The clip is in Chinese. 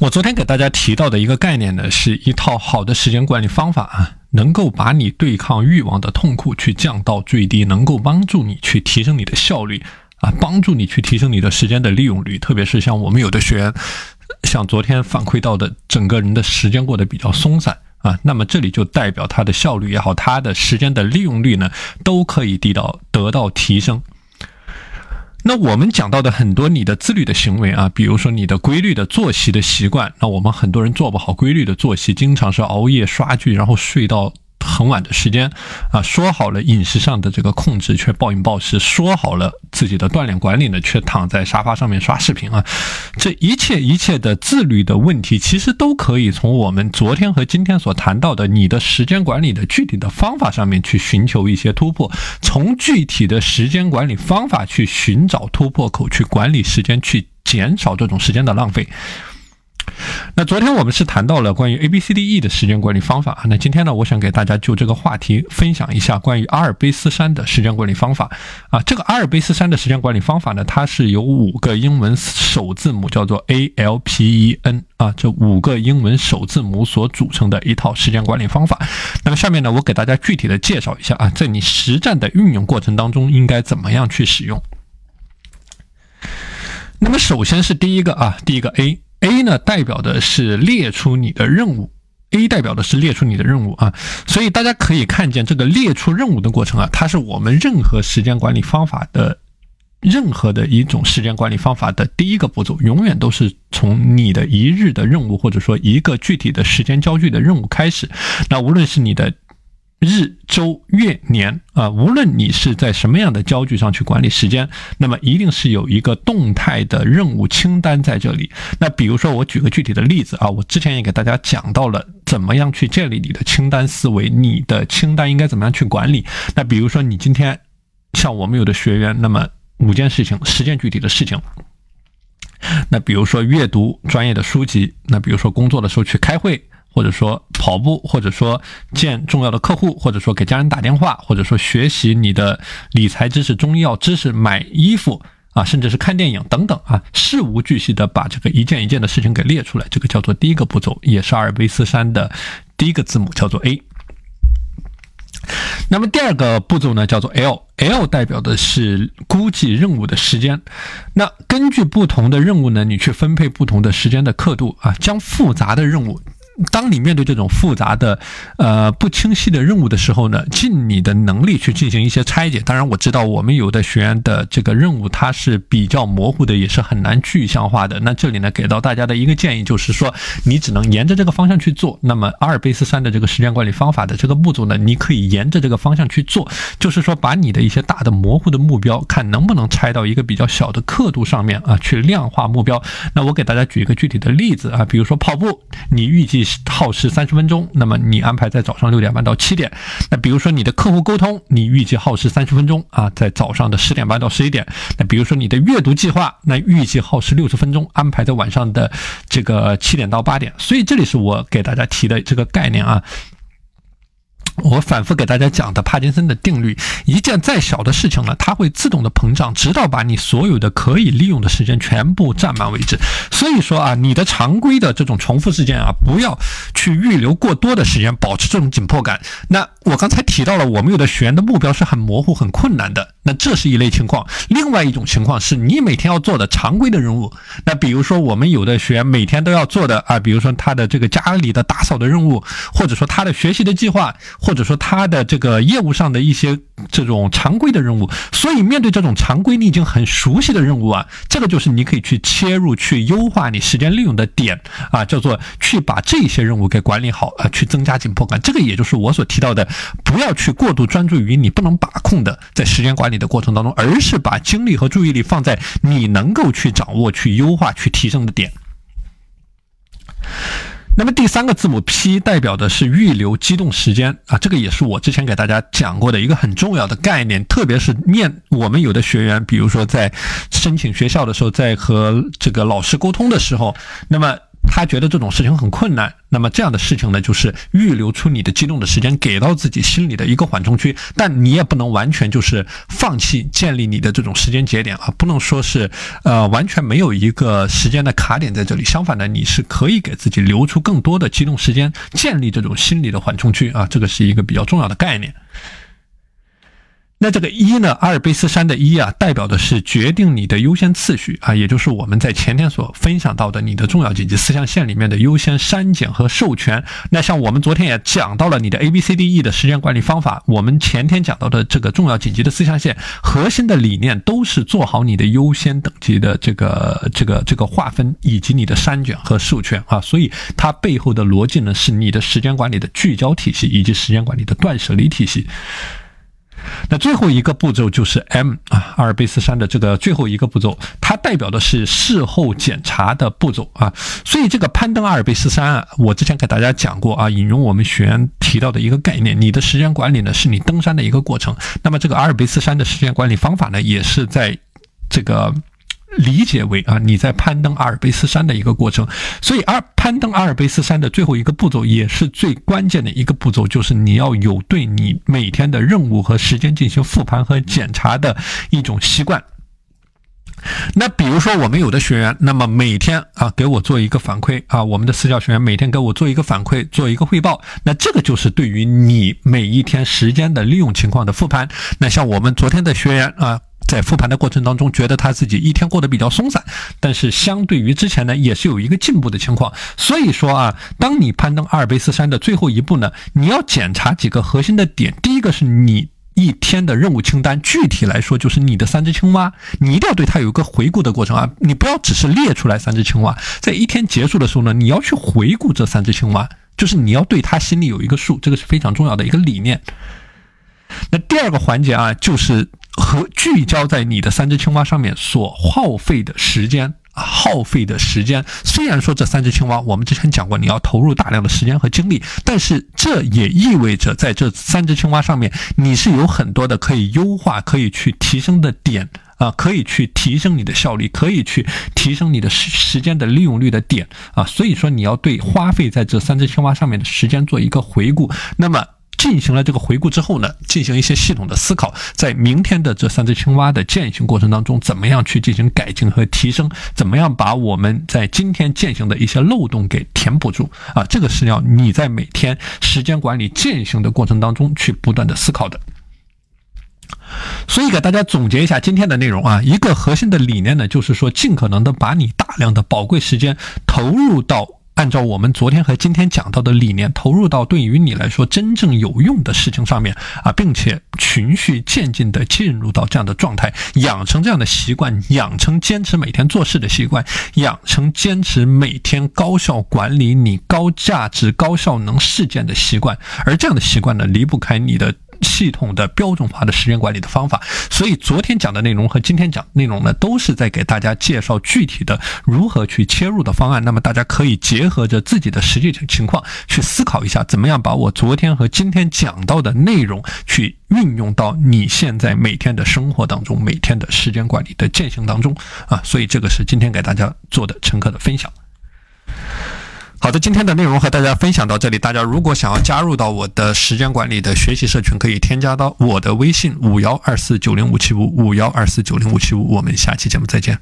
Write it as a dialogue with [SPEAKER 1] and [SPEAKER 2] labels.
[SPEAKER 1] 我昨天给大家提到的一个概念呢，是一套好的时间管理方法啊，能够把你对抗欲望的痛苦去降到最低，能够帮助你去提升你的效率啊，帮助你去提升你的时间的利用率。特别是像我们有的学员，像昨天反馈到的，整个人的时间过得比较松散啊，那么这里就代表他的效率也好，他的时间的利用率呢，都可以得到得到提升。那我们讲到的很多你的自律的行为啊，比如说你的规律的作息的习惯，那我们很多人做不好规律的作息，经常是熬夜刷剧，然后睡到。很晚的时间啊，说好了饮食上的这个控制，却暴饮暴食；说好了自己的锻炼管理呢，却躺在沙发上面刷视频啊。这一切一切的自律的问题，其实都可以从我们昨天和今天所谈到的你的时间管理的具体的方法上面去寻求一些突破，从具体的时间管理方法去寻找突破口，去管理时间，去减少这种时间的浪费。那昨天我们是谈到了关于 A B C D E 的时间管理方法那今天呢，我想给大家就这个话题分享一下关于阿尔卑斯山的时间管理方法啊。这个阿尔卑斯山的时间管理方法呢，它是由五个英文首字母叫做 A L P E N 啊，这五个英文首字母所组成的一套时间管理方法。那么下面呢，我给大家具体的介绍一下啊，在你实战的运用过程当中应该怎么样去使用。那么首先是第一个啊，第一个 A。A 呢，代表的是列出你的任务，A 代表的是列出你的任务啊，所以大家可以看见这个列出任务的过程啊，它是我们任何时间管理方法的任何的一种时间管理方法的第一个步骤，永远都是从你的一日的任务或者说一个具体的时间焦距的任务开始，那无论是你的。日、周、月、年啊，无论你是在什么样的焦距上去管理时间，那么一定是有一个动态的任务清单在这里。那比如说，我举个具体的例子啊，我之前也给大家讲到了怎么样去建立你的清单思维，你的清单应该怎么样去管理。那比如说，你今天像我们有的学员，那么五件事情，十件具体的事情。那比如说阅读专业的书籍，那比如说工作的时候去开会。或者说跑步，或者说见重要的客户，或者说给家人打电话，或者说学习你的理财知识、中医药知识、买衣服啊，甚至是看电影等等啊，事无巨细的把这个一件一件的事情给列出来，这个叫做第一个步骤，也是阿尔卑斯山的第一个字母，叫做 A。那么第二个步骤呢，叫做 L，L 代表的是估计任务的时间。那根据不同的任务呢，你去分配不同的时间的刻度啊，将复杂的任务。当你面对这种复杂的、呃不清晰的任务的时候呢，尽你的能力去进行一些拆解。当然，我知道我们有的学员的这个任务它是比较模糊的，也是很难具象化的。那这里呢，给到大家的一个建议就是说，你只能沿着这个方向去做。那么阿尔卑斯山的这个时间管理方法的这个步骤呢，你可以沿着这个方向去做，就是说把你的一些大的模糊的目标，看能不能拆到一个比较小的刻度上面啊，去量化目标。那我给大家举一个具体的例子啊，比如说跑步，你预计。耗时三十分钟，那么你安排在早上六点半到七点。那比如说你的客户沟通，你预计耗时三十分钟啊，在早上的十点半到十一点。那比如说你的阅读计划，那预计耗时六十分钟，安排在晚上的这个七点到八点。所以这里是我给大家提的这个概念啊。我反复给大家讲的帕金森的定律，一件再小的事情呢，它会自动的膨胀，直到把你所有的可以利用的时间全部占满为止。所以说啊，你的常规的这种重复事件啊，不要去预留过多的时间，保持这种紧迫感。那我刚才提到了，我们有的学员的目标是很模糊、很困难的，那这是一类情况。另外一种情况是你每天要做的常规的任务，那比如说我们有的学员每天都要做的啊，比如说他的这个家里的打扫的任务，或者说他的学习的计划。或者说他的这个业务上的一些这种常规的任务，所以面对这种常规你已经很熟悉的任务啊，这个就是你可以去切入去优化你时间利用的点啊，叫做去把这些任务给管理好啊，去增加紧迫感。这个也就是我所提到的，不要去过度专注于你不能把控的在时间管理的过程当中，而是把精力和注意力放在你能够去掌握、去优化、去提升的点。那么第三个字母 P 代表的是预留机动时间啊，这个也是我之前给大家讲过的一个很重要的概念，特别是面我们有的学员，比如说在申请学校的时候，在和这个老师沟通的时候，那么。他觉得这种事情很困难，那么这样的事情呢，就是预留出你的机动的时间，给到自己心里的一个缓冲区。但你也不能完全就是放弃建立你的这种时间节点啊，不能说是呃完全没有一个时间的卡点在这里。相反呢，你是可以给自己留出更多的机动时间，建立这种心理的缓冲区啊，这个是一个比较重要的概念。那这个一呢，阿尔卑斯山的一啊，代表的是决定你的优先次序啊，也就是我们在前天所分享到的你的重要紧急四象限里面的优先删减和授权。那像我们昨天也讲到了你的 A B C D E 的时间管理方法，我们前天讲到的这个重要紧急的四象限核心的理念都是做好你的优先等级的这个这个这个划分以及你的删减和授权啊，所以它背后的逻辑呢，是你的时间管理的聚焦体系以及时间管理的断舍离体系。那最后一个步骤就是 M 啊，阿尔卑斯山的这个最后一个步骤，它代表的是事后检查的步骤啊。所以这个攀登阿尔卑斯山啊，我之前给大家讲过啊，引用我们学员提到的一个概念，你的时间管理呢是你登山的一个过程。那么这个阿尔卑斯山的时间管理方法呢，也是在这个。理解为啊，你在攀登阿尔卑斯山的一个过程，所以而攀登阿尔卑斯山的最后一个步骤，也是最关键的一个步骤，就是你要有对你每天的任务和时间进行复盘和检查的一种习惯。那比如说，我们有的学员，那么每天啊给我做一个反馈啊，我们的私教学员每天给我做一个反馈，做一个汇报，那这个就是对于你每一天时间的利用情况的复盘。那像我们昨天的学员啊。在复盘的过程当中，觉得他自己一天过得比较松散，但是相对于之前呢，也是有一个进步的情况。所以说啊，当你攀登阿尔卑斯山的最后一步呢，你要检查几个核心的点。第一个是你一天的任务清单，具体来说就是你的三只青蛙，你一定要对它有一个回顾的过程啊，你不要只是列出来三只青蛙，在一天结束的时候呢，你要去回顾这三只青蛙，就是你要对它心里有一个数，这个是非常重要的一个理念。那第二个环节啊，就是和聚焦在你的三只青蛙上面所耗费的时间，耗费的时间。虽然说这三只青蛙，我们之前讲过，你要投入大量的时间和精力，但是这也意味着在这三只青蛙上面，你是有很多的可以优化、可以去提升的点啊，可以去提升你的效率，可以去提升你的时时间的利用率的点啊。所以说，你要对花费在这三只青蛙上面的时间做一个回顾。那么。进行了这个回顾之后呢，进行一些系统的思考，在明天的这三只青蛙的践行过程当中，怎么样去进行改进和提升？怎么样把我们在今天践行的一些漏洞给填补住？啊，这个是要你在每天时间管理践行的过程当中去不断的思考的。所以给大家总结一下今天的内容啊，一个核心的理念呢，就是说尽可能的把你大量的宝贵时间投入到。按照我们昨天和今天讲到的理念，投入到对于你来说真正有用的事情上面啊，并且循序渐进的进入到这样的状态，养成这样的习惯，养成坚持每天做事的习惯，养成坚持每天高效管理你高价值、高效能事件的习惯。而这样的习惯呢，离不开你的。系统的标准化的时间管理的方法，所以昨天讲的内容和今天讲内容呢，都是在给大家介绍具体的如何去切入的方案。那么大家可以结合着自己的实际情况去思考一下，怎么样把我昨天和今天讲到的内容去运用到你现在每天的生活当中，每天的时间管理的践行当中啊。所以这个是今天给大家做的乘客的分享。好的，今天的内容和大家分享到这里。大家如果想要加入到我的时间管理的学习社群，可以添加到我的微信五幺二四九零五七五五幺二四九零五七五。我们下期节目再见。